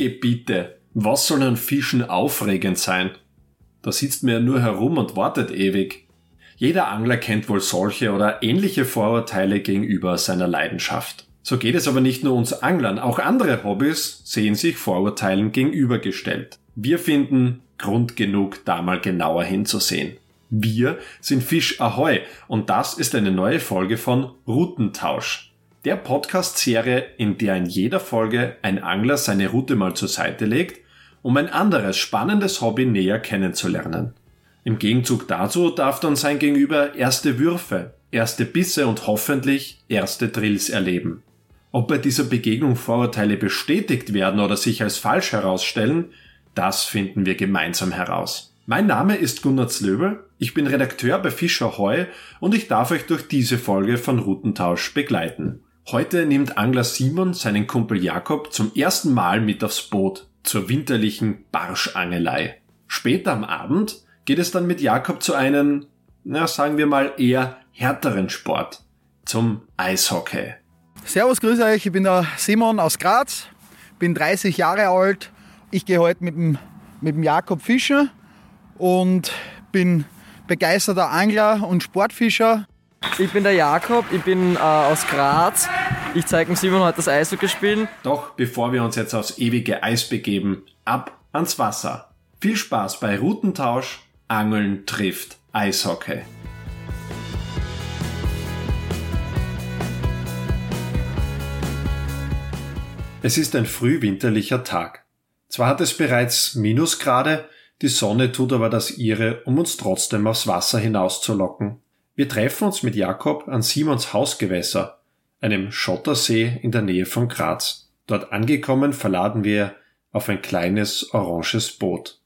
Gebiete. Was soll an Fischen aufregend sein? Da sitzt man ja nur herum und wartet ewig. Jeder Angler kennt wohl solche oder ähnliche Vorurteile gegenüber seiner Leidenschaft. So geht es aber nicht nur uns Anglern, auch andere Hobbys sehen sich Vorurteilen gegenübergestellt. Wir finden Grund genug, da mal genauer hinzusehen. Wir sind Fisch Ahoi und das ist eine neue Folge von Routentausch. Der Podcast-Serie, in der in jeder Folge ein Angler seine Route mal zur Seite legt, um ein anderes spannendes Hobby näher kennenzulernen. Im Gegenzug dazu darf dann sein Gegenüber erste Würfe, erste Bisse und hoffentlich erste Drills erleben. Ob bei dieser Begegnung Vorurteile bestätigt werden oder sich als falsch herausstellen, das finden wir gemeinsam heraus. Mein Name ist Gunnar Zlöbel, ich bin Redakteur bei Fischer Heu und ich darf euch durch diese Folge von Routentausch begleiten. Heute nimmt Angler Simon seinen Kumpel Jakob zum ersten Mal mit aufs Boot zur winterlichen Barschangelei. Später am Abend geht es dann mit Jakob zu einem, na sagen wir mal eher härteren Sport, zum Eishockey. Servus, grüß euch, ich bin der Simon aus Graz, bin 30 Jahre alt. Ich gehe heute mit dem, mit dem Jakob fischen und bin begeisterter Angler und Sportfischer. Ich bin der Jakob, ich bin äh, aus Graz. Ich zeige dem Simon heute das Eishockey spielen. Doch bevor wir uns jetzt aufs ewige Eis begeben, ab ans Wasser. Viel Spaß bei Routentausch, Angeln trifft Eishockey. Es ist ein frühwinterlicher Tag. Zwar hat es bereits Minusgrade, die Sonne tut aber das ihre, um uns trotzdem aufs Wasser hinauszulocken. Wir treffen uns mit Jakob an Simons Hausgewässer, einem Schottersee in der Nähe von Graz. Dort angekommen verladen wir auf ein kleines oranges Boot.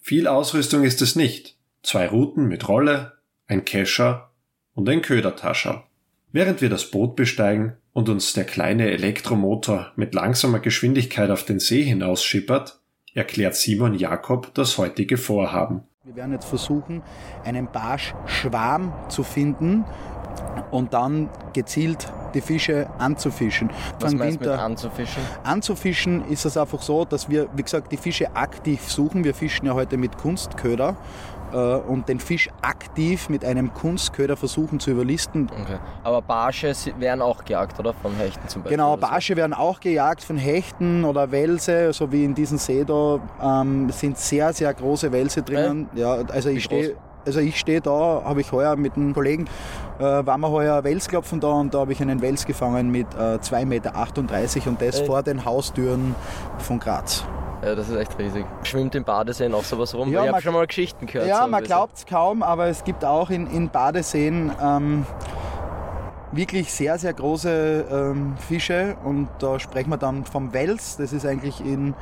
Viel Ausrüstung ist es nicht. Zwei Routen mit Rolle, ein Kescher und ein Ködertascher. Während wir das Boot besteigen und uns der kleine Elektromotor mit langsamer Geschwindigkeit auf den See hinausschippert, erklärt Simon Jakob das heutige Vorhaben. Wir werden jetzt versuchen, einen Barschschwarm zu finden und dann gezielt die Fische anzufischen. Was meinst du mit anzufischen? Anzufischen ist es einfach so, dass wir, wie gesagt, die Fische aktiv suchen. Wir fischen ja heute mit Kunstköder und den Fisch aktiv mit einem Kunstköder versuchen zu überlisten. Okay. Aber Barsche werden auch gejagt, oder? Von Hechten zum Beispiel? Genau, Barsche werden auch gejagt von Hechten oder Welse, so wie in diesem See da ähm, sind sehr, sehr große Welse drinnen. Äh? Ja, also ich stehe also ich stehe da, habe ich heuer mit einem Kollegen, äh, waren wir heuer Wels klopfen da und da habe ich einen Wels gefangen mit äh, 2,38 Meter und das Echt? vor den Haustüren von Graz. Ja, das ist echt riesig. Schwimmt im Badeseen auch sowas rum? Ja, ich man- habe schon mal Geschichten gehört. Ja, so man glaubt es kaum, aber es gibt auch in, in Badeseen ähm, wirklich sehr, sehr große ähm, Fische und da sprechen wir dann vom Wels. Das ist eigentlich in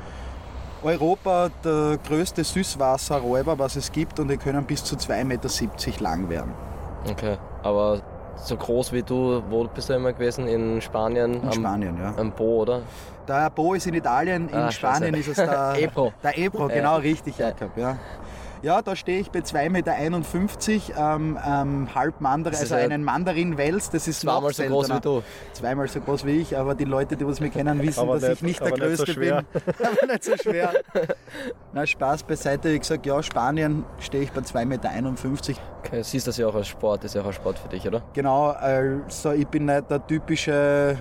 Europa der größte Süßwasserräuber, was es gibt und die können bis zu 2,70 Meter lang werden. Okay, aber so groß wie du, wo bist du immer gewesen? In Spanien? In am, Spanien, ja. Am Po, oder? Der Bo ist in Italien, in Ah, Spanien ist es der Ebro. Der Ebro, Ja. genau richtig, Ja. Jakob. Ja. Ja, da stehe ich bei 2,51 Meter, ähm, ähm, halb Mandarin, Das also ja einen Mandarin-Wels, das ist noch Zweimal so groß wie du. Zweimal so groß wie ich, aber die Leute, die was mich kennen, wissen, Aber dass nicht- ich nicht der aber nicht so Größte bin. aber nicht so schwer. Na, Spaß beiseite. Ich gesagt, ja, Spanien stehe ich bei 2,51 Meter. Okay, siehst das ja auch als Sport, ist ja auch ein Sport für dich, oder? Genau, also ich bin nicht der typische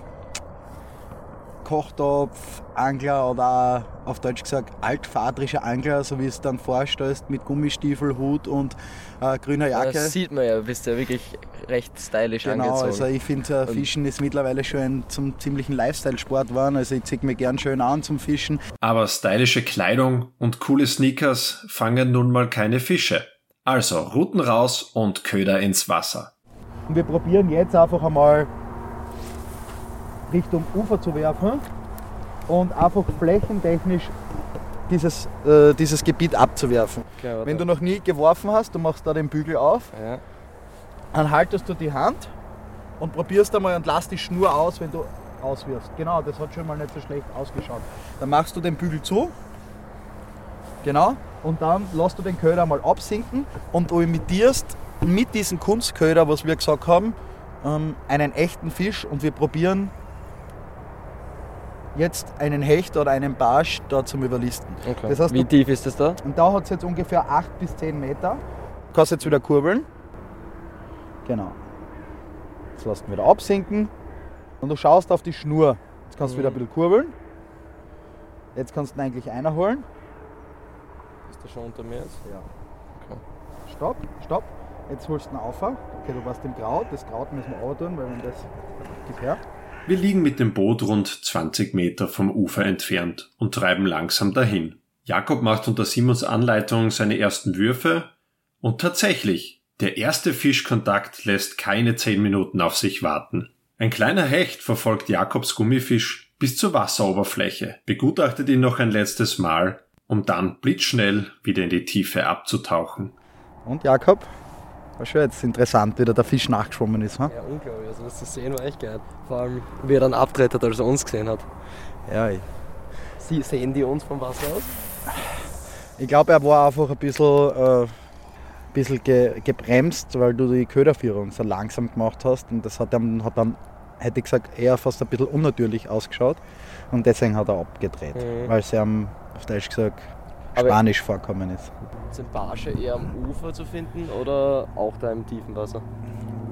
Kochtopf, Angler oder auf Deutsch gesagt altvatrischer Angler, so wie es dann vorstellst, mit Gummistiefel, Hut und äh, grüner Jacke. Das sieht man ja, du bist ja wirklich recht stylisch Genau, angezogen. also ich finde, äh, Fischen ist mittlerweile schon ein, zum ziemlichen Lifestyle-Sport geworden. Also ich ziehe mir gern schön an zum Fischen. Aber stylische Kleidung und coole Sneakers fangen nun mal keine Fische. Also Routen raus und Köder ins Wasser. Und wir probieren jetzt einfach einmal Richtung Ufer zu werfen und einfach flächentechnisch dieses, äh, dieses Gebiet abzuwerfen. Okay. Wenn du noch nie geworfen hast, du machst da den Bügel auf, ja. dann haltest du die Hand und probierst einmal und lass die Schnur aus, wenn du auswirfst. Genau, das hat schon mal nicht so schlecht ausgeschaut. Dann machst du den Bügel zu. Genau. Und dann lässt du den Köder mal absinken und du imitierst mit diesem Kunstköder, was wir gesagt haben, ähm, einen echten Fisch und wir probieren jetzt einen Hecht oder einen Barsch da zum Überlisten. Okay. Das heißt, Wie tief ist das da? Und da hat es jetzt ungefähr 8 bis 10 Meter. Du kannst jetzt wieder kurbeln. Genau. Jetzt lässt du wieder absinken. Und du schaust auf die Schnur. Jetzt kannst du wieder ein bisschen kurbeln. Jetzt kannst du ihn eigentlich einholen. Ist der schon unter mir jetzt? Ja. Okay. Stopp, stopp. Jetzt holst du ihn auf. Okay, du warst im Kraut. Das Kraut müssen wir auch tun, weil wenn das. Gib her. Wir liegen mit dem Boot rund 20 Meter vom Ufer entfernt und treiben langsam dahin. Jakob macht unter Simons Anleitung seine ersten Würfe und tatsächlich, der erste Fischkontakt lässt keine 10 Minuten auf sich warten. Ein kleiner Hecht verfolgt Jakobs Gummifisch bis zur Wasseroberfläche, begutachtet ihn noch ein letztes Mal, um dann blitzschnell wieder in die Tiefe abzutauchen. Und Jakob? War schon jetzt interessant, wie da der Fisch nachgeschwommen ist. Hm? Ja, unglaublich. Also das zu sehen war echt geil. Vor allem, wie er dann abdreht hat, als er uns gesehen hat. Ja, ich, Sie sehen die uns vom Wasser aus? ich glaube, er war einfach ein bisschen, äh, bisschen ge, gebremst, weil du die Köderführung so langsam gemacht hast. Und das hat dann, hat dann, hätte ich gesagt, eher fast ein bisschen unnatürlich ausgeschaut. Und deswegen hat er abgedreht, Mhm. weil es ihm, auf Deutsch gesagt, Spanisch vorkommen ist. Sind Barsche eher am Ufer zu finden oder auch da im tiefen Wasser?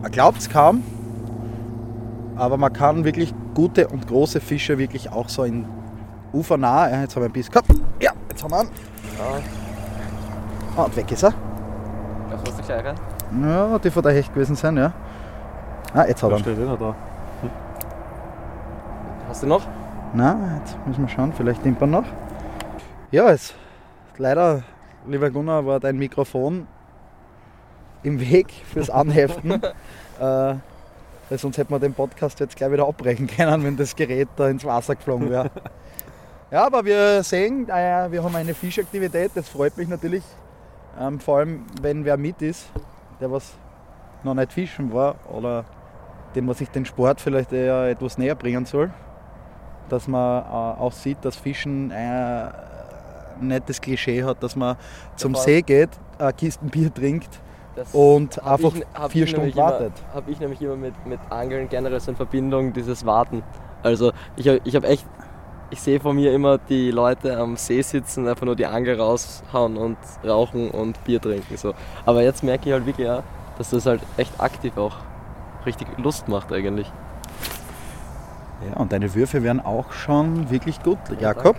Man glaubt es kaum, aber man kann wirklich gute und große Fische wirklich auch so in ufernah. Ja, jetzt haben wir ein bisschen gehabt. Ja, jetzt haben wir ihn. Ja. Ah, und weg ist er. Das war der gleiche. Ja, die von der Hecht gewesen sein, ja. Ah, jetzt hat er steht wieder da. Hast du noch? Na, jetzt müssen wir schauen, vielleicht nimmt man noch. Ja, es, leider, lieber Gunnar, war dein Mikrofon im Weg fürs Anheften. äh, sonst hätten wir den Podcast jetzt gleich wieder abbrechen können, wenn das Gerät da ins Wasser geflogen wäre. ja, aber wir sehen, äh, wir haben eine Fischaktivität, das freut mich natürlich. Ähm, vor allem, wenn wer mit ist, der was noch nicht fischen war oder dem man sich den Sport vielleicht eher etwas näher bringen soll dass man äh, auch sieht, dass Fischen äh, nicht das Klischee hat, dass man zum allem- See geht, äh, Kisten Bier trinkt Das und einfach ich- vier Stunden wartet. Habe ich nämlich immer mit, mit Angeln generell so in Verbindung, dieses Warten. Also ich habe ich hab echt, ich sehe vor mir immer die Leute am See sitzen, einfach nur die Angel raushauen und rauchen und Bier trinken. So. Aber jetzt merke ich halt wirklich, ja, dass das halt echt aktiv auch richtig Lust macht eigentlich. Ja, und deine Würfe werden auch schon wirklich gut. Jakob?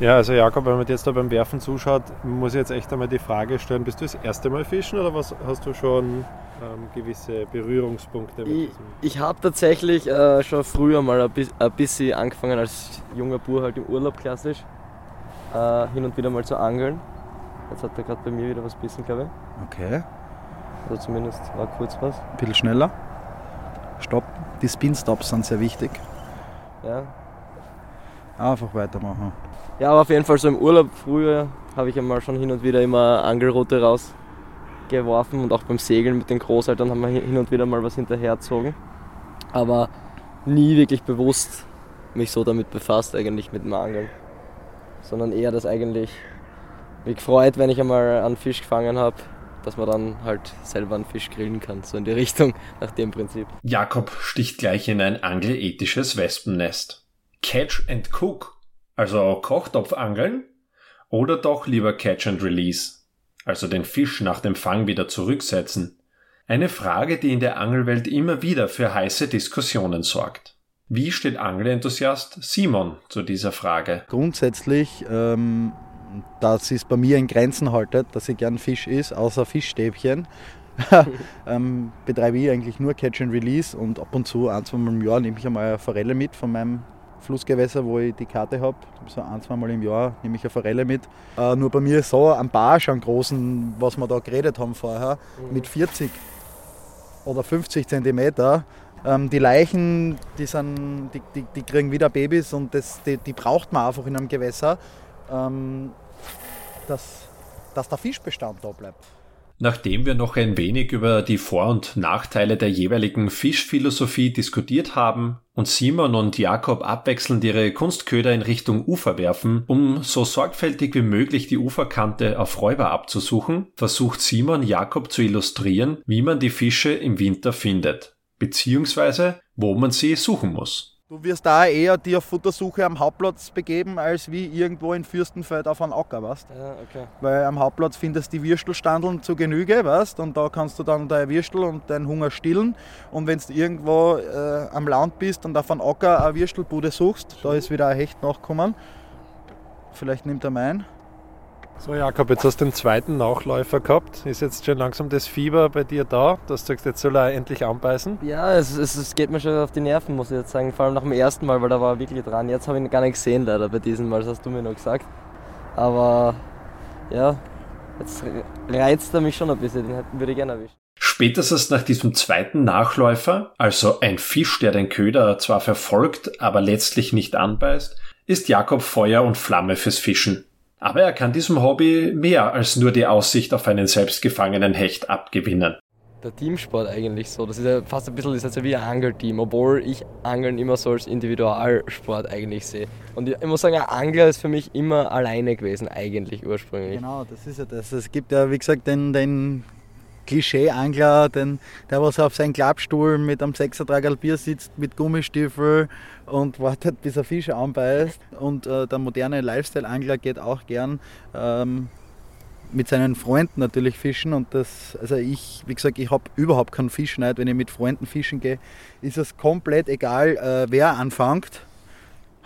Ja, also Jakob, wenn man jetzt da beim Werfen zuschaut, muss ich jetzt echt einmal die Frage stellen, bist du das erste Mal fischen oder was hast du schon ähm, gewisse Berührungspunkte mit Ich, diesem? ich habe tatsächlich äh, schon früher mal ein, bis, ein bisschen angefangen als junger Bur halt im Urlaub klassisch. Äh, hin und wieder mal zu angeln. Jetzt hat er gerade bei mir wieder was bissen, glaube ich. Okay, Also zumindest war kurz was. ein bisschen schneller. Stopp. Die Spin-Stops sind sehr wichtig. Ja. Einfach weitermachen. ja, aber auf jeden Fall so im Urlaub früher habe ich einmal schon hin und wieder immer Angelrute rausgeworfen und auch beim Segeln mit den Großeltern haben wir hin und wieder mal was hinterhergezogen. Aber nie wirklich bewusst mich so damit befasst eigentlich mit dem Angeln. Sondern eher das eigentlich mich gefreut, wenn ich einmal einen Fisch gefangen habe, dass man dann halt selber einen Fisch grillen kann. So in die Richtung, nach dem Prinzip. Jakob sticht gleich in ein angelethisches Wespennest. Catch and Cook, also Kochtopfangeln, oder doch lieber Catch and Release, also den Fisch nach dem Fang wieder zurücksetzen. Eine Frage, die in der Angelwelt immer wieder für heiße Diskussionen sorgt. Wie steht Angelenthusiast Simon zu dieser Frage? Grundsätzlich, ähm, dass es bei mir in Grenzen haltet, dass ich gern Fisch is, außer Fischstäbchen, ähm, betreibe ich eigentlich nur Catch and Release und ab und zu ein, zwei Mal im Jahr nehme ich einmal eine Forelle mit von meinem Flussgewässer, wo ich die Karte habe. So ein, zwei Mal im Jahr nehme ich eine Forelle mit. Äh, nur bei mir so ein Barsch, einen großen, was wir da geredet haben vorher, mit 40 oder 50 Zentimeter. Ähm, die Leichen, die, sind, die, die, die kriegen wieder Babys und das, die, die braucht man einfach in einem Gewässer, ähm, dass, dass der Fischbestand da bleibt. Nachdem wir noch ein wenig über die Vor- und Nachteile der jeweiligen Fischphilosophie diskutiert haben und Simon und Jakob abwechselnd ihre Kunstköder in Richtung Ufer werfen, um so sorgfältig wie möglich die Uferkante auf Räuber abzusuchen, versucht Simon Jakob zu illustrieren, wie man die Fische im Winter findet, beziehungsweise wo man sie suchen muss. Du wirst da eher die auf Futtersuche am Hauptplatz begeben, als wie irgendwo in Fürstenfeld auf einem Acker, weißt Ja, okay. Weil am Hauptplatz findest du die Würstelstandeln zu Genüge, weißt Und da kannst du dann deine Würstel und deinen Hunger stillen. Und wenn du irgendwo äh, am Land bist und auf einem Acker eine Würstelbude suchst, da ist wieder ein Hecht nachgekommen. Vielleicht nimmt er meinen. So Jakob, jetzt hast du den zweiten Nachläufer gehabt. Ist jetzt schon langsam das Fieber bei dir da, dass du sagst, jetzt soll er endlich anbeißen? Ja, es, es, es geht mir schon auf die Nerven, muss ich jetzt sagen. Vor allem nach dem ersten Mal, weil da war er wirklich dran. Jetzt habe ich ihn gar nicht gesehen, leider bei diesem Mal, das hast du mir noch gesagt. Aber ja, jetzt reizt er mich schon ein bisschen, den würde ich gerne erwischen. Spätestens nach diesem zweiten Nachläufer, also ein Fisch, der den Köder zwar verfolgt, aber letztlich nicht anbeißt, ist Jakob Feuer und Flamme fürs Fischen. Aber er kann diesem Hobby mehr als nur die Aussicht auf einen selbstgefangenen Hecht abgewinnen. Der Teamsport eigentlich so, das ist ja fast ein bisschen das ist ja wie ein Angelteam, obwohl ich Angeln immer so als Individualsport eigentlich sehe. Und ich, ich muss sagen, ein Angler ist für mich immer alleine gewesen, eigentlich ursprünglich. Genau, das ist ja das. Es gibt ja, wie gesagt, den, den Klischee-Angler, der was auf seinem Klappstuhl mit einem Sechsertragerl Bier sitzt, mit Gummistiefel und wartet, bis er Fische anbeißt. Und äh, der moderne Lifestyle-Angler geht auch gern ähm, mit seinen Freunden natürlich fischen. Und das, also ich, wie gesagt, ich habe überhaupt keinen Fischneid. Wenn ich mit Freunden fischen gehe, ist es komplett egal, äh, wer anfängt.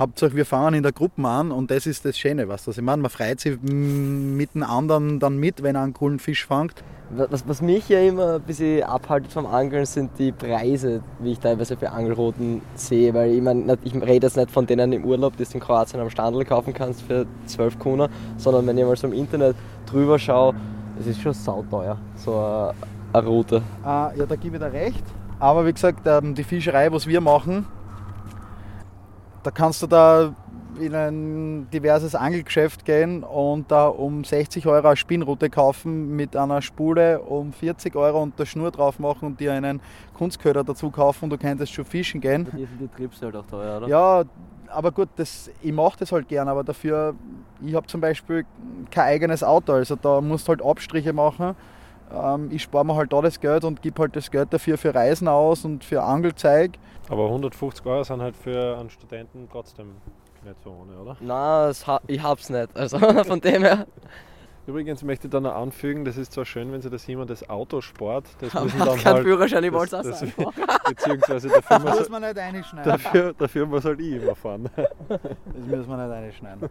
Hauptsache, wir fangen in der Gruppe an und das ist das Schöne, was das ich meine. Man freut sich mit den anderen dann mit, wenn er einen coolen Fisch fängt. Was, was mich ja immer ein bisschen abhaltet vom Angeln, sind die Preise, wie ich teilweise für Angelrouten sehe. Weil ich meine, ich rede jetzt nicht von denen im Urlaub, die du in Kroatien am Standel kaufen kannst für 12 Kuna, sondern wenn ich mal so im Internet drüber schaue, es ist schon sauteuer, so eine, eine Route. Ah, ja, da gebe ich dir recht. Aber wie gesagt, ähm, die Fischerei, was wir machen, da kannst du da in ein diverses Angelgeschäft gehen und da um 60 Euro eine Spinnrute kaufen mit einer Spule um 40 Euro und der Schnur drauf machen und dir einen Kunstköder dazu kaufen und du könntest schon fischen gehen. Die sind die Trips halt auch teuer, oder? Ja, aber gut, das, ich mache das halt gern, aber dafür, ich habe zum Beispiel kein eigenes Auto, also da musst du halt Abstriche machen. Ähm, ich spare mir halt da das Geld und gebe halt das Geld dafür für Reisen aus und für Angelzeug. Aber 150 Euro sind halt für einen Studenten trotzdem nicht so ohne, oder? Nein, das ha ich hab's nicht. Also von dem her. Übrigens möchte ich da noch anfügen, das ist zwar schön, wenn Sie das jemand das Autosport, das Aber müssen dann keinen halt, Führerschein, ich das- wollte es auch das- sagen. beziehungsweise dafür Das muss muss, man nicht reinschneiden. dafür, dafür muss halt ich immer fahren. Das muss man nicht reinschneiden.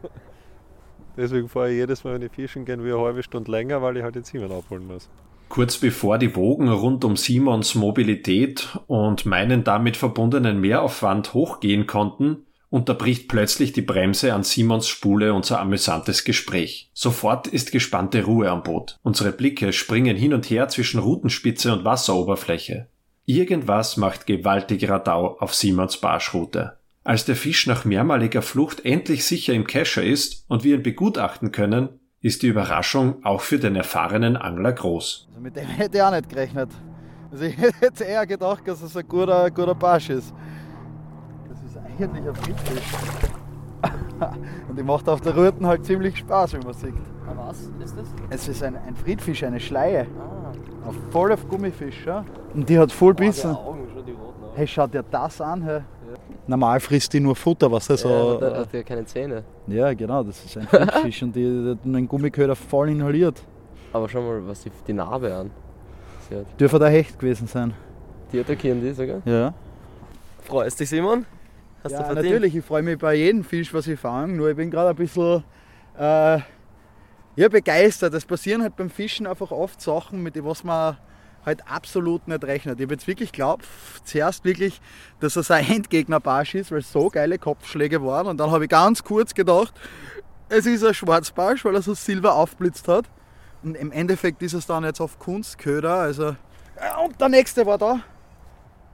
Deswegen fahre ich jedes Mal, wenn ich fischen gehe, wie eine halbe Stunde länger, weil ich halt den Simon abholen muss. Kurz bevor die Wogen rund um Simons Mobilität und meinen damit verbundenen Mehraufwand hochgehen konnten, unterbricht plötzlich die Bremse an Simons Spule unser amüsantes Gespräch. Sofort ist gespannte Ruhe am Boot. Unsere Blicke springen hin und her zwischen Rutenspitze und Wasseroberfläche. Irgendwas macht gewaltig Radau auf Simons Barschroute. Als der Fisch nach mehrmaliger Flucht endlich sicher im Kescher ist und wir ihn begutachten können, ist die Überraschung auch für den erfahrenen Angler groß. Also mit dem hätte ich auch nicht gerechnet. Also ich hätte eher gedacht, dass es ein guter, guter Barsch ist. Das ist eigentlich ein Friedfisch. Und die macht auf der Routen halt ziemlich Spaß, wie man sieht. Was ist das? Es ist ein, ein Friedfisch, eine Schleie. Ah, Auf voll auf Gummifisch. Ja? Und die hat voll Bissen. Augen, schon die roten Augen. Hey, schau dir das an. Hey. Normal frisst die nur Futter, was das Ja, so. der hat ja keine Zähne. Ja, genau, das ist ein Friedfisch und die, die hat einen Gummiköder voll inhaliert. Aber schau mal, was die, die Narbe an. Dürfte der Hecht gewesen sein. Die attackieren die sogar. Ja. Freust dich, Simon? Hast du ja, verdient? natürlich, ich freue mich bei jedem Fisch, was ich fange. Nur ich bin gerade ein bisschen äh, ja, begeistert. Es passieren halt beim Fischen einfach oft Sachen, mit denen was man halt absolut nicht rechnet. Ich habe jetzt wirklich glaubt, zuerst wirklich, dass es ein Endgegner-Barsch ist, weil es so geile Kopfschläge waren. Und dann habe ich ganz kurz gedacht, es ist ein Schwarzbarsch, weil er so silber aufblitzt hat. Und im Endeffekt ist es dann jetzt auf Kunstköder. Also, und der nächste war da.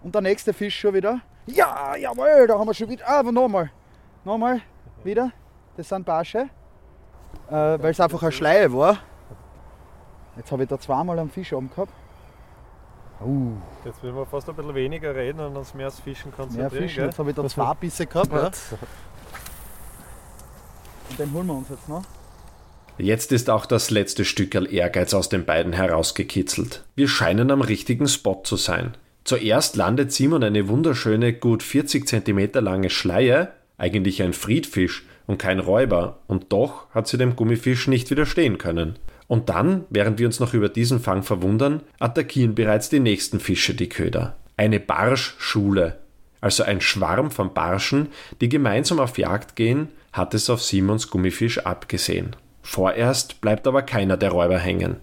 Und der nächste Fisch schon wieder. Ja, jawohl, da haben wir schon wieder. Ah, aber nochmal. Nochmal wieder. Das sind Barsche. Äh, weil es einfach eine Schleie war. Jetzt habe ich da zweimal einen Fisch oben gehabt. Uh, Jetzt müssen wir fast ein bisschen weniger reden und uns mehr aufs Fischen mehr konzentrieren. Fischen. gell? Jetzt habe ich da zwei Bisse gehabt. Ja. Und den holen wir uns jetzt noch. Jetzt ist auch das letzte Stückerl Ehrgeiz aus den beiden herausgekitzelt. Wir scheinen am richtigen Spot zu sein. Zuerst landet Simon eine wunderschöne, gut 40 cm lange Schleie, eigentlich ein Friedfisch und kein Räuber, und doch hat sie dem Gummifisch nicht widerstehen können. Und dann, während wir uns noch über diesen Fang verwundern, attackieren bereits die nächsten Fische die Köder. Eine Barschschule, also ein Schwarm von Barschen, die gemeinsam auf Jagd gehen, hat es auf Simons Gummifisch abgesehen. Vorerst bleibt aber keiner der Räuber hängen.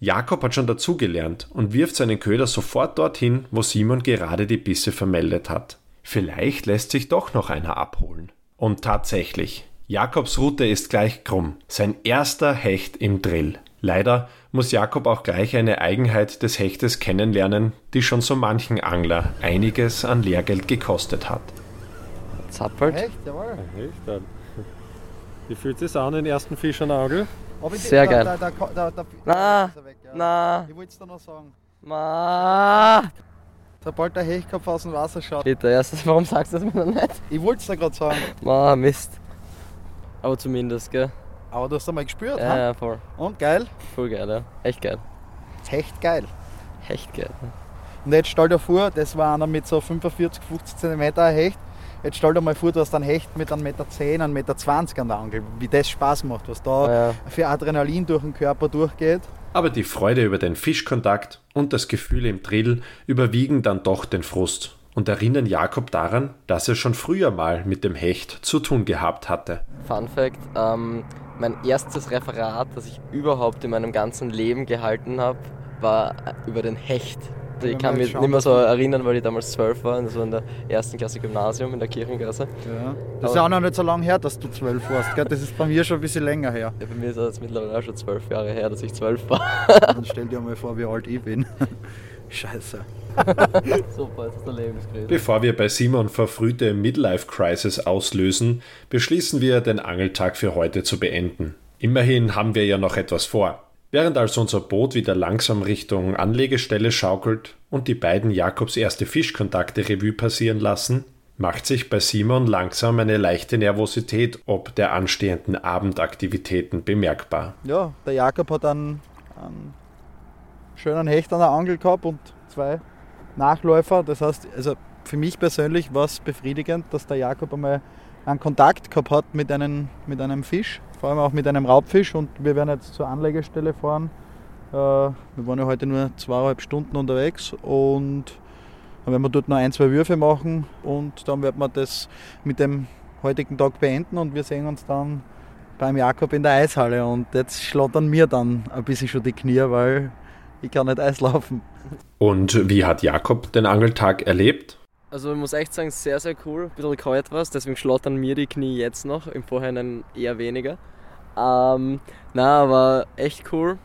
Jakob hat schon dazugelernt und wirft seinen Köder sofort dorthin, wo Simon gerade die Bisse vermeldet hat. Vielleicht lässt sich doch noch einer abholen. Und tatsächlich, Jakobs Route ist gleich krumm. Sein erster Hecht im Drill. Leider muss Jakob auch gleich eine Eigenheit des Hechtes kennenlernen, die schon so manchen Angler einiges an Lehrgeld gekostet hat. Zappelt. Echt? Jawohl. Echt dann. Wie fühlt es an, den ersten Fisch an der Angel? Sehr geil. Da, da, da, da, da, Na. Na, Ich wollte es dir noch sagen. ma. Sobald der Hechkopf aus dem Wasser schaut. Bitte, erstes, warum sagst du das mir noch nicht? Ich wollte es dir gerade sagen. Ma, Mist. Aber zumindest, gell? Aber du hast einmal gespürt, Ja, ha? ja, voll. Und geil. Voll geil, ja. Echt geil. Echt geil. Echt geil. Und jetzt stell dir vor, das war einer mit so 45, 50 cm Hecht. Jetzt stell dir mal vor, du hast einen Hecht mit 1,10 Meter, 1,20 Meter an der Angel. Wie das Spaß macht, was da Ja. für Adrenalin durch den Körper durchgeht. Aber die Freude über den Fischkontakt und das Gefühl im Drill überwiegen dann doch den Frust und erinnern Jakob daran, dass er schon früher mal mit dem Hecht zu tun gehabt hatte. Fun Fact: ähm, Mein erstes Referat, das ich überhaupt in meinem ganzen Leben gehalten habe, war über den Hecht. Also ich kann mich nicht mehr so erinnern, weil ich damals zwölf war, das war in der ersten Klasse Gymnasium in der Kirchengasse. Ja. Das ist ja auch noch nicht so lange her, dass du zwölf warst. Gell? Das ist bei mir schon ein bisschen länger her. Ja, bei mir ist das mittlerweile auch schon zwölf Jahre her, dass ich zwölf war. Dann stell dir mal vor, wie alt ich bin. Scheiße. Super, jetzt ist der Lebenskrise. Bevor wir bei Simon verfrühte Midlife-Crisis auslösen, beschließen wir, den Angeltag für heute zu beenden. Immerhin haben wir ja noch etwas vor. Während also unser Boot wieder langsam Richtung Anlegestelle schaukelt und die beiden Jakobs erste Fischkontakte Revue passieren lassen, macht sich bei Simon langsam eine leichte Nervosität ob der anstehenden Abendaktivitäten bemerkbar. Ja, der Jakob hat einen, einen schönen Hecht an der Angel gehabt und zwei Nachläufer. Das heißt, also für mich persönlich war es befriedigend, dass der Jakob einmal einen Kontakt gehabt hat mit einem, mit einem Fisch, vor allem auch mit einem Raubfisch. Und wir werden jetzt zur Anlegestelle fahren. Äh, wir waren ja heute nur zweieinhalb Stunden unterwegs und dann werden wir dort noch ein, zwei Würfe machen und dann werden wir das mit dem heutigen Tag beenden und wir sehen uns dann beim Jakob in der Eishalle und jetzt schlottern mir dann ein bisschen schon die Knie, weil ich kann nicht Eis laufen. Und wie hat Jakob den Angeltag erlebt? Also ich muss echt sagen, sehr, sehr cool. Ein bisschen kalt war deswegen schlottern mir die Knie jetzt noch, im Vorhinein eher weniger. Ähm, na, aber echt cool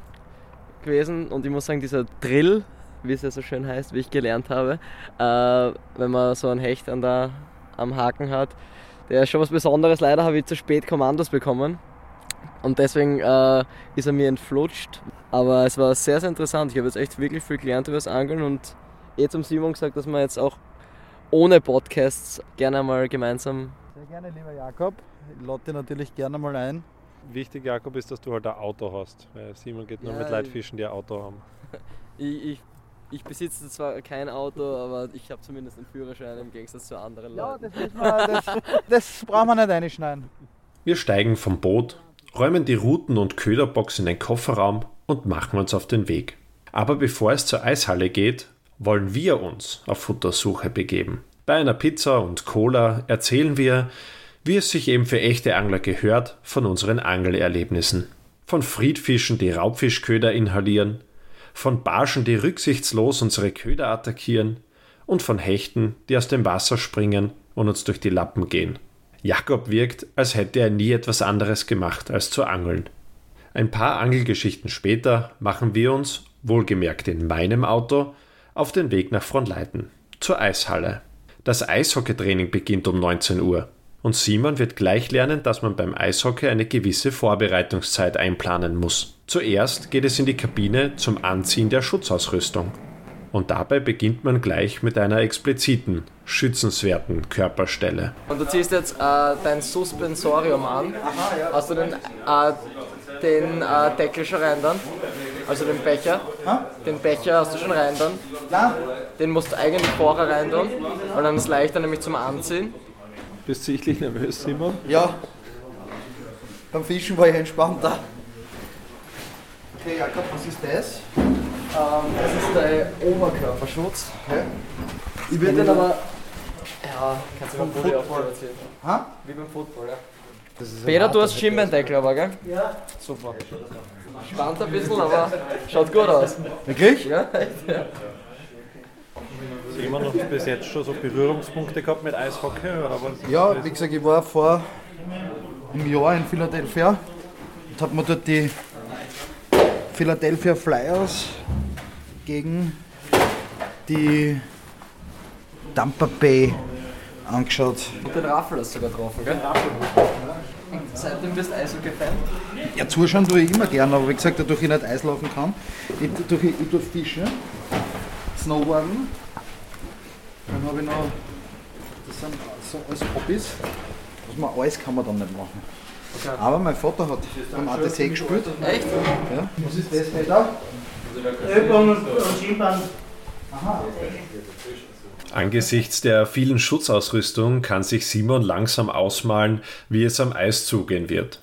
gewesen und ich muss sagen, dieser Drill, wie es ja so schön heißt, wie ich gelernt habe, äh, wenn man so einen Hecht an der, am Haken hat, der ist schon was Besonderes. Leider habe ich zu spät Kommandos bekommen und deswegen äh, ist er mir entflutscht. Aber es war sehr, sehr interessant. Ich habe jetzt echt wirklich viel gelernt über das Angeln und eh zum Simon gesagt, dass wir jetzt auch ohne Podcasts gerne mal gemeinsam. Sehr gerne, lieber Jakob. Ich lade dich natürlich gerne mal ein. Wichtig, Jakob, ist, dass du halt ein Auto hast. Weil Simon geht nur Ja, mit Leuten ich- fischen, die ein Auto haben. Ich, ich, ich besitze zwar kein Auto, aber ich habe zumindest einen Führerschein im Gegensatz zu anderen Ja, Leuten. das, müssen wir, das, das brauchen wir nicht reinschneiden. Wir steigen vom Boot, räumen die Routen und Köderbox in den Kofferraum und machen uns auf den Weg. Aber bevor es zur Eishalle geht, wollen wir uns auf Futtersuche begeben. Bei einer Pizza und Cola erzählen wir, wie es sich eben für echte Angler gehört, von unseren Angelerlebnissen. Von Friedfischen, die Raubfischköder inhalieren, von Barschen, die rücksichtslos unsere Köder attackieren und von Hechten, die aus dem Wasser springen und uns durch die Lappen gehen. Jakob wirkt, als hätte er nie etwas anderes gemacht als zu angeln. Ein paar Angelgeschichten später machen wir uns, wohlgemerkt in meinem Auto, auf den Weg nach Fronleiten, zur Eishalle. Das Eishockeytraining beginnt um 19 Uhr und Simon wird gleich lernen, dass man beim Eishockey eine gewisse Vorbereitungszeit einplanen muss. Zuerst geht es in die Kabine zum Anziehen der Schutzausrüstung. Und dabei beginnt man gleich mit einer expliziten, schützenswerten Körperstelle. Und du ziehst jetzt äh, dein Suspensorium an. Hast du den, äh, den äh, Deckel schon rein dann? Also den Becher. Den Becher hast du schon rein dann. Nein? Den musst du eigentlich vorher rein tun, weil dann ist es leichter nämlich zum Anziehen. Bist du sichtlich nervös, Simon? Ja. Beim Fischen war ich entspannter. Okay, Jakob, was ist das? Ähm, das ist der Oberkörperschutz. Okay. Ich würde den aber. Ja, kannst du beim Football erzählen. Ha? Wie beim Football, ja. Das ist ein Peter, du hast Schienbeindeckel aber, gell? Ja. Super. Spannt ein bisschen, aber schaut gut aus. Wirklich? Ja, ja. Simon noch bis jetzt schon so Berührungspunkte gehabt mit Eishockey? Oder was? Ja, wie gesagt, ich war vor einem Jahr in Philadelphia und habe mir dort die Philadelphia Flyers gegen die Tampa Bay angeschaut. Und den Raffel hast du sogar getroffen, gell? Und seitdem bist du Eishockey-Fan? Ja, zuschauen tue ich immer gerne, aber wie gesagt, dadurch ich nicht Eislaufen kann, ich, durch, ich, ich tue Fischen, Snowboarden, dann habe ich noch, das sind so alles Hobbys, was man alles kann man dann nicht machen. Aber mein Vater hat beim ATC gespielt. Echt? Ja. Was ist das, und Skifahren. Angesichts der vielen Schutzausrüstung kann sich Simon langsam ausmalen, wie es am Eis zugehen wird.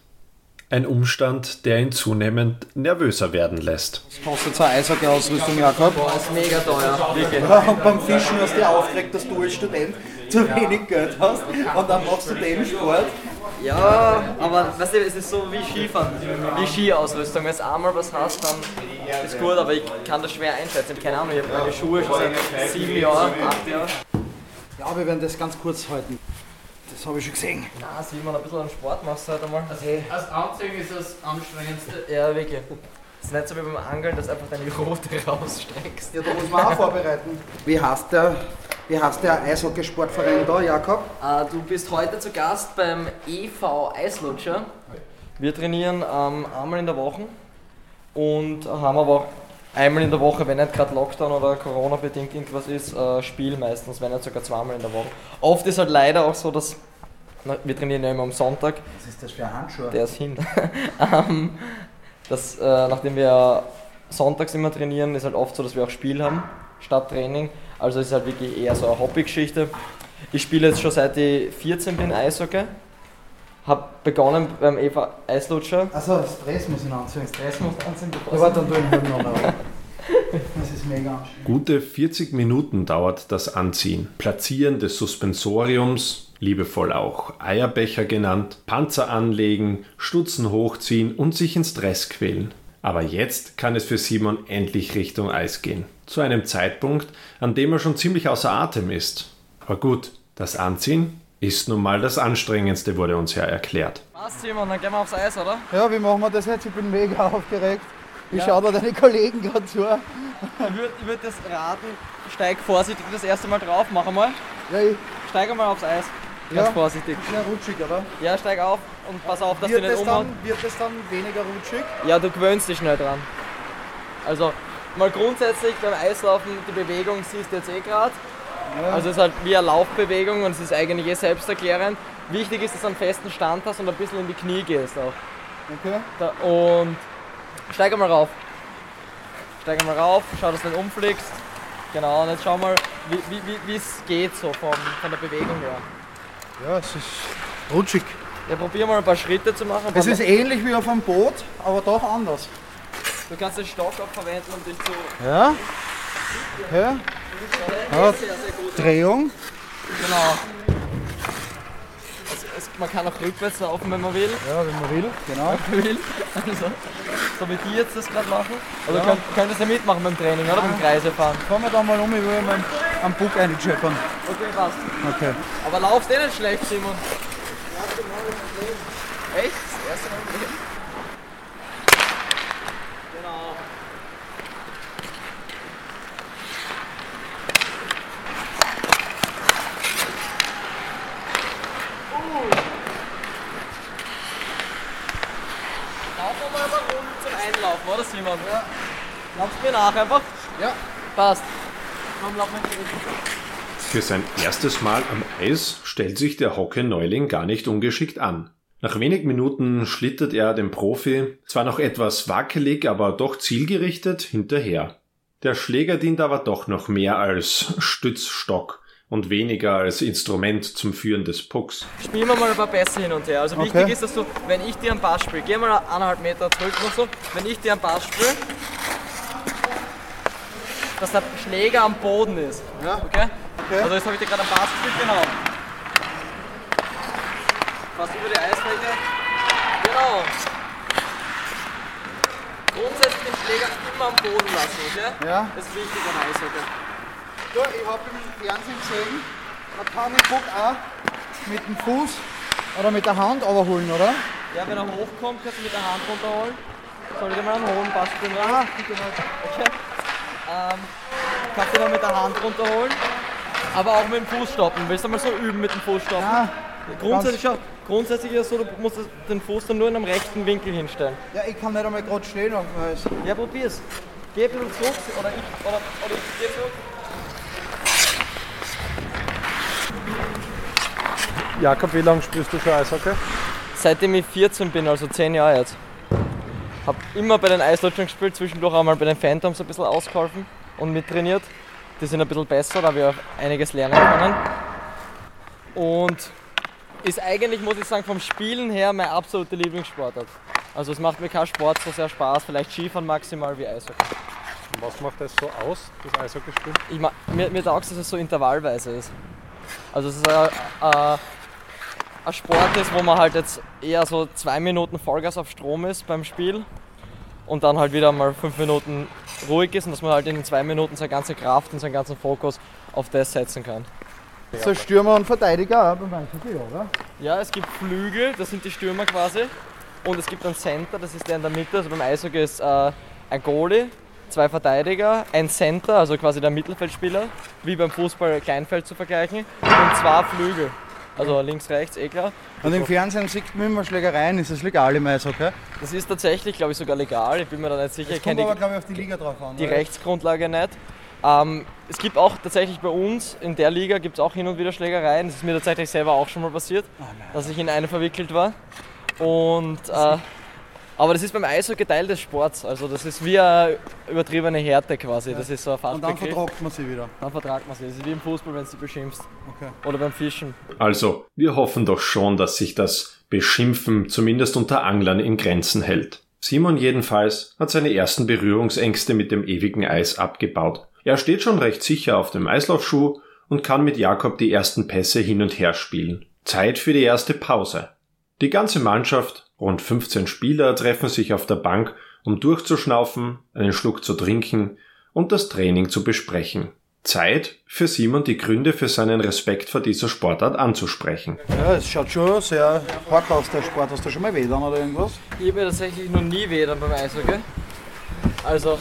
Ein Umstand, der ihn zunehmend nervöser werden lässt. Das kostet so eine Eishockey-Ausrüstung, Jakob. Boah, ist mega teuer. Ja, und beim Fischen hast du dich aufgeregt, dass du als Student zu wenig Geld hast und dann machst du den Sport. Ja, aber weißt du, es ist so wie Skifahren, wie Skiausrüstung. Wenn du einmal was hast, dann ist gut, aber ich kann das schwer einschätzen. Keine Ahnung, ich habe meine Schuhe schon seit sieben Jahren, acht Jahren. Ja, wir werden das ganz kurz halten. Das habe ich schon gesehen. Na, Simon, ein bisschen an Sport machst du halt einmal. Also, hey. Als Anziehen ist das anstrengendste. Ja, wirklich. Es ist nicht so wie beim Angeln, dass du einfach deine Route rausstreckst. Ja, da muss man auch vorbereiten. Wie heißt der, wie heißt der Eishockeysportverein da, Jakob? Äh, du bist heute zu Gast beim EV Eislutscher. Wir trainieren ähm, einmal in der Woche und haben aber auch einmal in der Woche, wenn nicht gerade Lockdown oder Corona-bedingt irgendwas ist, äh, Spiel meistens, wenn nicht sogar zweimal in der Woche. Oft ist halt leider auch so, dass na, wir trainieren ja immer am Sonntag, Was ist das für ein Handschuh? der ist hin. ähm, das, äh, nachdem wir sonntags immer trainieren, ist halt oft so, dass wir auch Spiel haben, statt Training. Also ist halt wirklich eher so eine Hobbygeschichte. Ich spiele jetzt schon seit ich 14 bin Eishockey. Hab begonnen beim Eva Eislutscher. Also, Stress muss ich anziehen. Stress muss anziehen, bevor Ja, warte, dann tue ich ihn noch mal. Das ist mega anstrengend. Gute 40 Minuten dauert das Anziehen. Platzieren des Suspensoriums, liebevoll auch Eierbecher genannt, Panzer anlegen, Stutzen hochziehen und sich in Stress quälen. Aber jetzt kann es für Simon endlich Richtung Eis gehen. Zu einem Zeitpunkt, an dem er schon ziemlich außer Atem ist. Aber gut, das Anziehen ist nun mal das Anstrengendste, wurde uns ja erklärt. Passt, Simon, dann gehen wir aufs Eis, oder? Ja, wie machen wir das jetzt? Ich bin mega aufgeregt. Wie schaut da deine Kollegen gerade zu? Ja, Ich würde würd das raten, steig vorsichtig das erste Mal drauf, mach einmal. ich, Steig einmal aufs Eis. Ganz Ja. vorsichtig. ja rutschig, oder? Ja, steig auf und pass auf, dass Wird du nicht umhaut. dann, wird das dann weniger rutschig? Ja, du gewöhnst dich schnell dran. Also, mal grundsätzlich beim Eislaufen, die Bewegung siehst du jetzt eh gerade. Ja. Also es ist halt wie eine Laufbewegung und es ist eigentlich eh selbsterklärend. Wichtig ist, dass du einen festen Stand hast und ein bisschen in die Knie gehst auch. Okay. Da, und steig einmal rauf. Steig einmal rauf, schau, dass du nicht umfliegst. Genau, und jetzt schau mal, wie es wie, wie, wie es geht so vom, von der Bewegung her. Ja, es ist rutschig. Ja, probier mal ein paar Schritte zu machen. Es ist ähnlich wie auf einem Boot, aber doch anders. du kannst den Stock auch verwenden, um dich zu... Ja. Ja, gut. Drehung. Genau. Es, es, man kann auch rückwärts laufen, wenn man will. Ja, wenn man will. Genau. Wenn man will. Also, so wie die jetzt das gerade machen. Aber du könnt, könntest ja mitmachen beim Training, oder? Beim Kreisefahren. Fahren wir da mal um, ich will mal am Bug einscheppern. Okay, passt. Okay. Aber laufst eh nicht schlecht, Simon. Echt? Das erste Mal im Leben? Genau. Laufen wir mal Runde zum Einlaufen, oder Simon? Ja. Laufst mir nach einfach? Ja. Passt. Komm, lauf mal zurück. Für sein erstes Mal am Eis stellt sich der Hockey-Neuling gar nicht ungeschickt an. Nach wenigen Minuten schlittert er dem Profi, zwar noch etwas wackelig, aber doch zielgerichtet, hinterher. Der Schläger dient aber doch noch mehr als Stützstock und weniger als Instrument zum Führen des Pucks. Spielen wir mal ein paar Pässe hin und her. Also Okay. wichtig ist, dass du, wenn ich dir einen Pass spiele, geh mal eineinhalb Meter zurück noch so, wenn ich dir einen Pass spiele, dass der Schläger am Boden ist. Ja. Okay? Okay. Also jetzt habe ich dir gerade einen Pass gespielt, genau. Fast über die Eisfläche. Genau. Grundsätzlich den Schläger immer am Boden lassen, okay? Ja. Das ist wichtig am Eishockey. Du, ich habe im Fernsehen gesehen, man kann den Puck auch mit dem Fuß oder mit der Hand überholen, oder? Ja, wenn er hochkommt, kannst du mit der Hand runterholen. Soll ich dir mal einen hohen Pass spielen? Ah. Okay. Ähm, kannst du dann mit der Hand runterholen, aber auch mit dem Fuß stoppen. Willst du mal so üben mit dem Fuß stoppen? Ah, grundsätzlich, schau, grundsätzlich ist es so, du musst den Fuß dann nur in einem rechten Winkel hinstellen. ja, ich kann nicht einmal gerade stehen auf dem Eis. Ja, probier's. Geh ein bisschen zurück oder ich, oder, oder ich geh zurück. Jakob, wie lange spielst du schon Eishockey? Seitdem ich 14 bin, also 10 Jahre jetzt. Hab immer bei den Eislotschen gespielt, zwischendurch auch mal bei den Phantoms ein bisschen ausgeholfen und mittrainiert. Die sind ein bisschen besser, da habe ich auch einiges lernen können. Und ist eigentlich, muss ich sagen, vom Spielen her mein absoluter Lieblingssportart. Also es macht mir kein Sport so sehr Spaß, vielleicht Skifahren maximal wie Eishockey. Was macht das so aus, das Eishockeyspielen? Ich mir, mir taugt es, dass es so intervallweise ist. Also es ist ein, ein, ein Sport ist, wo man halt jetzt eher so zwei Minuten Vollgas auf Strom ist beim Spiel und dann halt wieder mal fünf Minuten ruhig ist und dass man halt in den zwei Minuten seine ganze Kraft und seinen ganzen Fokus auf das setzen kann. So Stürmer und Verteidiger auch beim Eishockey, oder? Ja, es gibt Flügel, das sind die Stürmer quasi. Und es gibt einen Center, das ist der in der Mitte. Also beim Eishockey ist äh, ein Goalie, zwei Verteidiger, ein Center, also quasi der Mittelfeldspieler, wie beim Fußball Kleinfeld zu vergleichen, und zwei Flügel. Also links, rechts, eh klar. Und im Fernsehen sieht man immer Schlägereien, ist das legal im Eishockey? Das ist tatsächlich, glaube ich, sogar legal. Ich bin mir da nicht sicher. Kenne kommt aber, glaube ich, auf die Liga drauf an. die oder? Rechtsgrundlage nicht. Ähm, es gibt auch tatsächlich bei uns in der Liga gibt es auch hin und wieder Schlägereien. Das ist mir tatsächlich selber auch schon mal passiert, dass ich in eine verwickelt war. Und, äh, aber das ist beim Eishockey Teil des Sports. Also das ist wie eine übertriebene Härte quasi. Das ist so ein Und dann Fachbegriff. vertragt man sie wieder. Dann vertragt man sich. Das ist wie im Fußball, wenn du dich beschimpfst. Okay. Oder beim Fischen. Also, wir hoffen doch schon, dass sich das Beschimpfen zumindest unter Anglern in Grenzen hält. Simon jedenfalls hat seine ersten Berührungsängste mit dem ewigen Eis abgebaut. Er steht schon recht sicher auf dem Eislaufschuh und kann mit Jakob die ersten Pässe hin und her spielen. Zeit für die erste Pause. Die ganze Mannschaft, rund 15 Spieler, treffen sich auf der Bank, um durchzuschnaufen, einen Schluck zu trinken und das Training zu besprechen. Zeit für Simon die Gründe für seinen Respekt vor dieser Sportart anzusprechen. Ja, es schaut schon sehr hart aus, der Sport. Hast du schon mal weh dann oder irgendwas? Ich habe tatsächlich noch nie weh dann beim Eishockey. Also,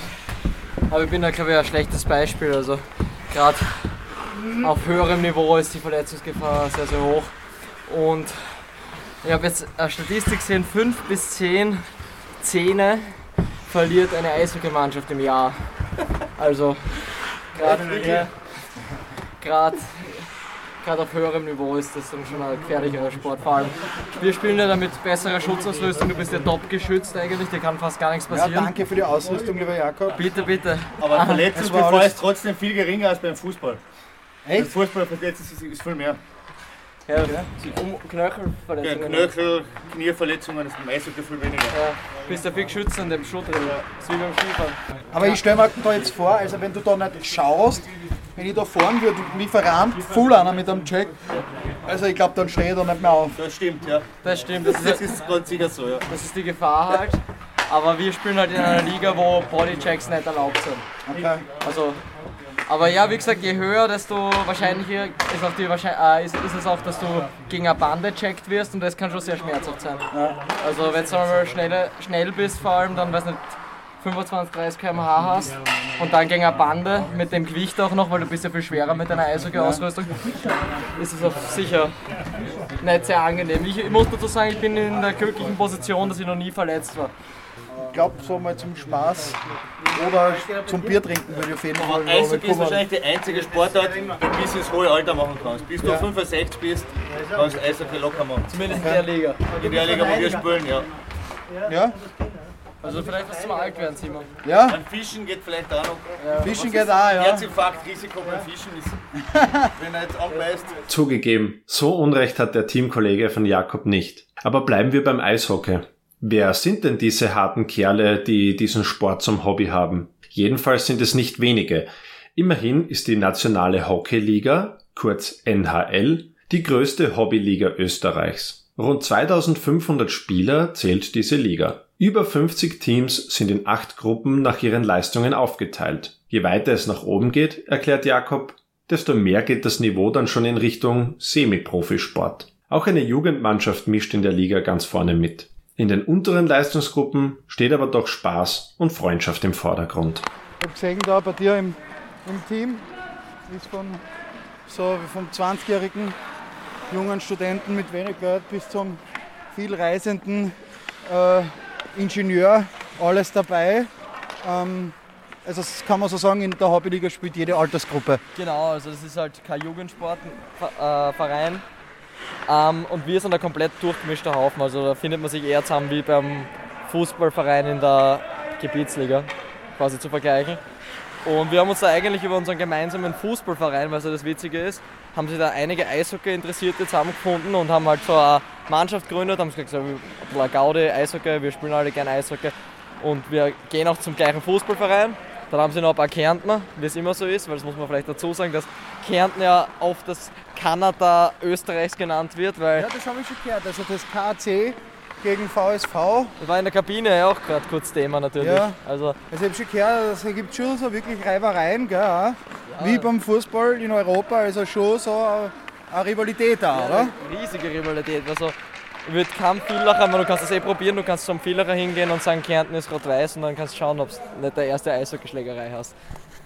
aber ich bin da glaube ich ein schlechtes Beispiel. Also, gerade auf höherem Niveau ist die Verletzungsgefahr sehr, sehr hoch. Und ich habe jetzt eine Statistik gesehen, 5 bis 10 Zähne verliert eine Eishockeymannschaft im Jahr. Also, gerade ja, gerade gerade auf höherem Niveau ist das dann schon ein gefährlicherer Sport. Vor allem, wir spielen ja damit bessere Schutzausrüstung, du bist ja top geschützt eigentlich, dir kann fast gar nichts Ja, passieren. danke für die Ausrüstung, lieber Jakob. Bitte, bitte. Aber Verletzungsgefahr ist trotzdem viel geringer als beim Fußball. Beim Echt? Fußball verletzt ist, ist viel mehr. Ja, um Ja, Knöchelverletzungen. Knöchel, Knieverletzungen ist beim Eishockey viel weniger. Ja, bist ja viel geschützt an dem Schutt. Das ist wie beim Skifahren. Aber ich stelle mir da jetzt vor, also wenn du da nicht schaust, wenn ich da fahren würde, Lieferant, full einer mit einem Check, also ich glaube, dann stehe ich da nicht mehr auf. Das stimmt, ja. Das stimmt, das Das ist, ist ganz sicher so, ja. das ist die Gefahr halt. Aber wir spielen halt in einer Liga, wo Bodychecks nicht erlaubt sind. Okay. Also, aber ja, wie gesagt, je höher, desto wahrscheinlicher ist, auch die Wahrscheinlich äh, ist, ist es auch, dass du gegen eine Bande checkt wirst und das kann schon sehr schmerzhaft sein. Also wenn du einmal schnell, schnell bist vor allem, dann weiß nicht, 25, 30 km/h hast und dann gegen eine Bande mit dem Gewicht auch noch, weil du bist ja viel schwerer mit deiner Eishockey-Ausrüstung, ist es auf sicher nicht sehr angenehm. Ich, ich muss dazu sagen, ich bin in der glücklichen Position, dass ich noch nie verletzt war. Glaube, so mal zum Spaß oder zum Bier trinken würde ich auf jeden Fall. Aber Eishockey ist wahrscheinlich die einzige Sportart, die du bis ins hohe Alter machen kannst. Bis du 65 bist, kannst du Eishockey locker machen. Zumindest in der Liga. In der Liga, wo wir spielen, ja. Ja, Also vielleicht was zum alt werden, Simon. ja, Beim Fischen geht vielleicht auch noch. Fischen geht auch, ja. Herzinfarktrisiko beim Fischen ist, wenn er jetzt abbeißt. Zugegeben, so Unrecht hat der Teamkollege von Jakob nicht. Aber bleiben wir beim Eishockey. Wer sind denn diese harten Kerle, die diesen Sport zum Hobby haben? Jedenfalls sind es nicht wenige. Immerhin ist die nationale Hockeyliga, kurz NHL, die größte Hobbyliga Österreichs. Rund 2500 Spieler zählt diese Liga. Über 50 Teams sind in acht Gruppen nach ihren Leistungen aufgeteilt. Je weiter es nach oben geht, erklärt Jakob, desto mehr geht das Niveau dann schon in Richtung Semi-Profisport. Auch eine Jugendmannschaft mischt in der Liga ganz vorne mit. In den unteren Leistungsgruppen steht aber doch Spaß und Freundschaft im Vordergrund. Ich habe gesehen, da bei dir im, im Team ist von so vom 20-jährigen jungen Studenten mit wenig Geld bis zum viel reisenden äh, Ingenieur alles dabei. Ähm, also das kann man so sagen, in der Hobbyliga spielt jede Altersgruppe. Genau, also das ist halt kein Jugendsportverein. Ähm, und wir sind ein komplett durchgemischter Haufen. Also da findet man sich eher zusammen wie beim Fußballverein in der Gebietsliga, quasi zu vergleichen. Und wir haben uns da eigentlich über unseren gemeinsamen Fußballverein, was ja das Witzige ist, haben sich da einige Eishockey-Interessierte zusammengefunden und haben halt so eine Mannschaft gegründet, haben gesagt, so, Gaudi, Eishockey, wir spielen alle gerne Eishockey. Und wir gehen auch zum gleichen Fußballverein. Dann haben sie noch ein paar Kärntner, wie es immer so ist, weil das muss man vielleicht dazu sagen, dass Kärnten ja oft das Kanada Österreichs genannt wird, weil Ja, das habe ich schon gehört. Also das KAC gegen VSV. das war in der Kabine ja auch gerade kurz Thema natürlich. Ja. Also Also ich habe schon gehört, es gibt schon so wirklich Reibereien, gell, auch. wie beim Fußball in Europa, also schon so eine, Rivalität da, oder? riesige Rivalität. Also ich würde keinen Villacher, aber du kannst das eh probieren, du kannst zum Villacher hingehen und sagen, Kärnten ist rot-weiß und dann kannst du schauen, ob du nicht der erste Eishockeyschlägerei hast.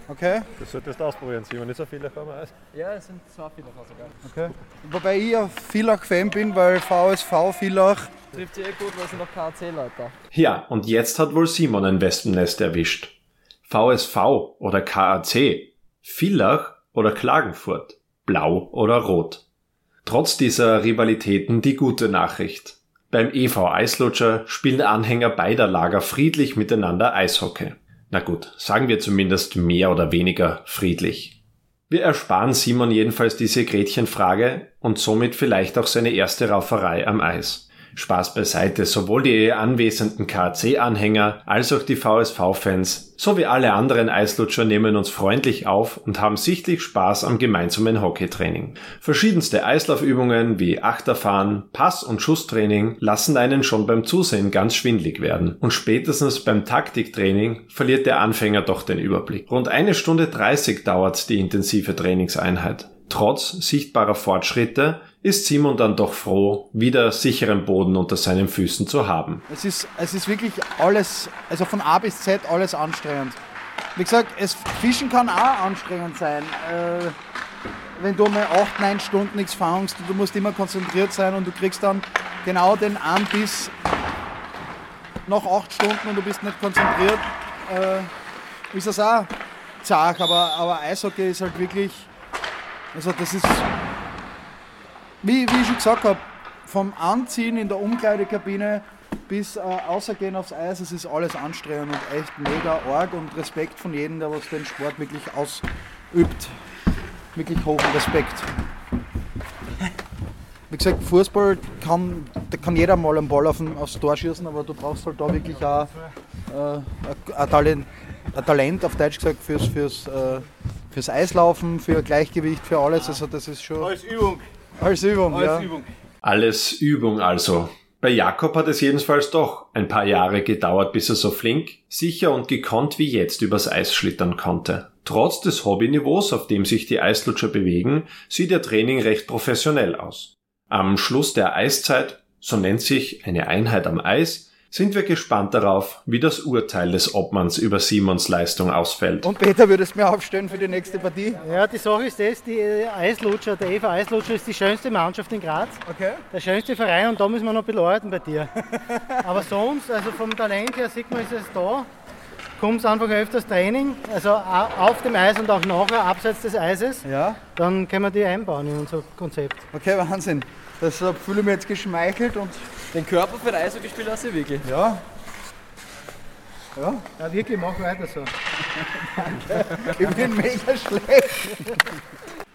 Okay, Das solltest du ausprobieren, Simon. Nicht so viele am Eis. Ja, es sind zwei Villacher sogar. okay. Wobei ich ein Villach-Fan bin, weil VSV Villach, Trifft sich eh gut, weil sie noch KAC-Leute. Ja, und jetzt hat wohl Simon ein Wespennest erwischt. VSV oder KAC, Villach oder Klagenfurt, blau oder rot. Trotz dieser Rivalitäten die gute Nachricht. Beim EV Eislutscher spielen Anhänger beider Lager friedlich miteinander Eishockey. Na gut, sagen wir zumindest mehr oder weniger friedlich. Wir ersparen Simon jedenfalls diese Gretchenfrage und somit vielleicht auch seine erste Rauferei am Eis. Spaß beiseite, sowohl die anwesenden KAC-Anhänger als auch die VSV-Fans sowie alle anderen Eislutscher nehmen uns freundlich auf und haben sichtlich Spaß am gemeinsamen Hockeytraining. Verschiedenste Eislaufübungen wie Achterfahren, Pass- und Schusstraining lassen einen schon beim Zusehen ganz schwindlig werden und spätestens beim Taktiktraining verliert der Anfänger doch den Überblick. Rund eine Stunde 30 dauert die intensive Trainingseinheit. Trotz sichtbarer Fortschritte ist Simon dann doch froh, wieder sicheren Boden unter seinen Füßen zu haben. es ist, es ist wirklich alles, also von A bis Z alles anstrengend. Wie gesagt, es, Fischen kann auch anstrengend sein. Äh, wenn du mal 8, 9 Stunden nichts fangst, du musst immer konzentriert sein und du kriegst dann genau den Anbiss nach 8 Stunden und du bist nicht konzentriert, äh, ist das auch zart. Aber, aber Eishockey ist halt wirklich, also das ist, wie, wie ich schon gesagt habe, vom Anziehen in der Umkleidekabine bis äh, außergehen aufs Eis, es ist alles anstrengend und echt mega arg und Respekt von jedem, der was den Sport wirklich ausübt. Wirklich hohen Respekt. Wie gesagt, Fußball kann, da kann jeder mal einen Ball auf den, aufs Tor schießen, aber du brauchst halt da wirklich auch äh, ein, Talent, ein Talent, auf Deutsch gesagt, fürs, fürs, äh, fürs Eislaufen, für Gleichgewicht, für alles. Also das ist schon Als Übung, als Übung. als ja. Übung. Alles Übung also. Bei Jakob hat es jedenfalls doch ein paar Jahre gedauert, bis er so flink, sicher und gekonnt wie jetzt übers Eis schlittern konnte. Trotz des Hobbyniveaus, auf dem sich die Eislutscher bewegen, sieht ihr Training recht professionell aus. Am Schluss der Eiszeit, so nennt sich eine Einheit am Eis, sind wir gespannt darauf, wie das Urteil des Obmanns über Simons Leistung ausfällt. Und Peter, würdest du mir aufstellen für die nächste Partie? Ja, die Sache ist das, die Eislutscher, der Eva Eislutscher ist die schönste Mannschaft in Graz. Okay. Der schönste Verein und da müssen wir noch arbeiten bei dir. Aber sonst, also vom Talent her sieht man, ist es da. Kommt einfach öfters Training, also auf dem Eis und auch nachher, abseits des Eises. Ja. Dann können wir die einbauen in unser Konzept. Okay, Wahnsinn. Deshalb fühle ich mich jetzt geschmeichelt und Den Körper für Eishockeyspieler hast du wirklich. ja. Ja, Ja, wirklich, mach weiter so. ich bin mega schlecht.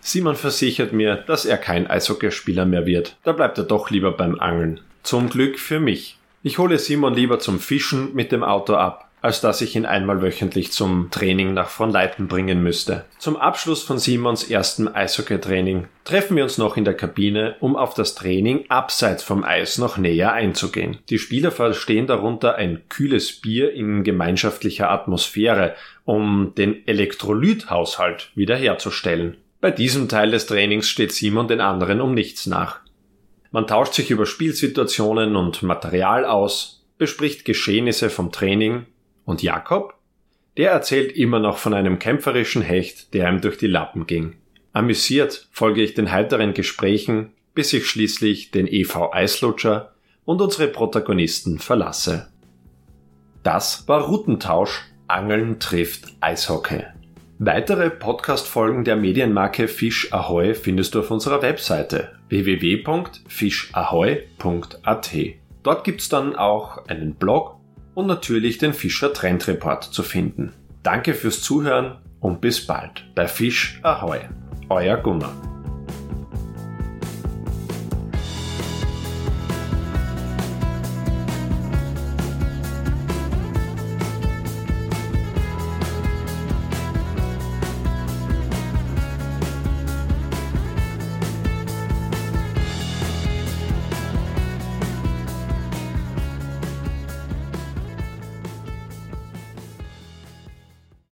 Simon versichert mir, dass er kein Eishockeyspieler mehr wird. Da bleibt er doch lieber beim Angeln. Zum Glück für mich. Ich hole Simon lieber zum Fischen mit dem Auto ab, als dass ich ihn einmal wöchentlich zum Training nach Fronleiten bringen müsste. Zum Abschluss von Simons erstem Eishockeytraining treffen wir uns noch in der Kabine, um auf das Training abseits vom Eis noch näher einzugehen. Die Spieler verstehen darunter ein kühles Bier in gemeinschaftlicher Atmosphäre, um den Elektrolythaushalt wiederherzustellen. Bei diesem Teil des Trainings steht Simon den anderen um nichts nach. Man tauscht sich über Spielsituationen und Material aus, bespricht Geschehnisse vom Training und Jakob? Der erzählt immer noch von einem kämpferischen Hecht, der ihm durch die Lappen ging. Amüsiert folge ich den heiteren Gesprächen, bis ich schließlich den EV Eislutscher und unsere Protagonisten verlasse. Das war Routentausch Angeln trifft Eishockey. Weitere Podcast-Folgen der Medienmarke Fisch Ahoy findest du auf unserer Webseite www.fischahoy.at. Dort gibt's dann auch einen Blog und natürlich den Fischer Trend Report zu finden. Danke fürs Zuhören und bis bald bei Fisch Ahoy. Euer Gunnar.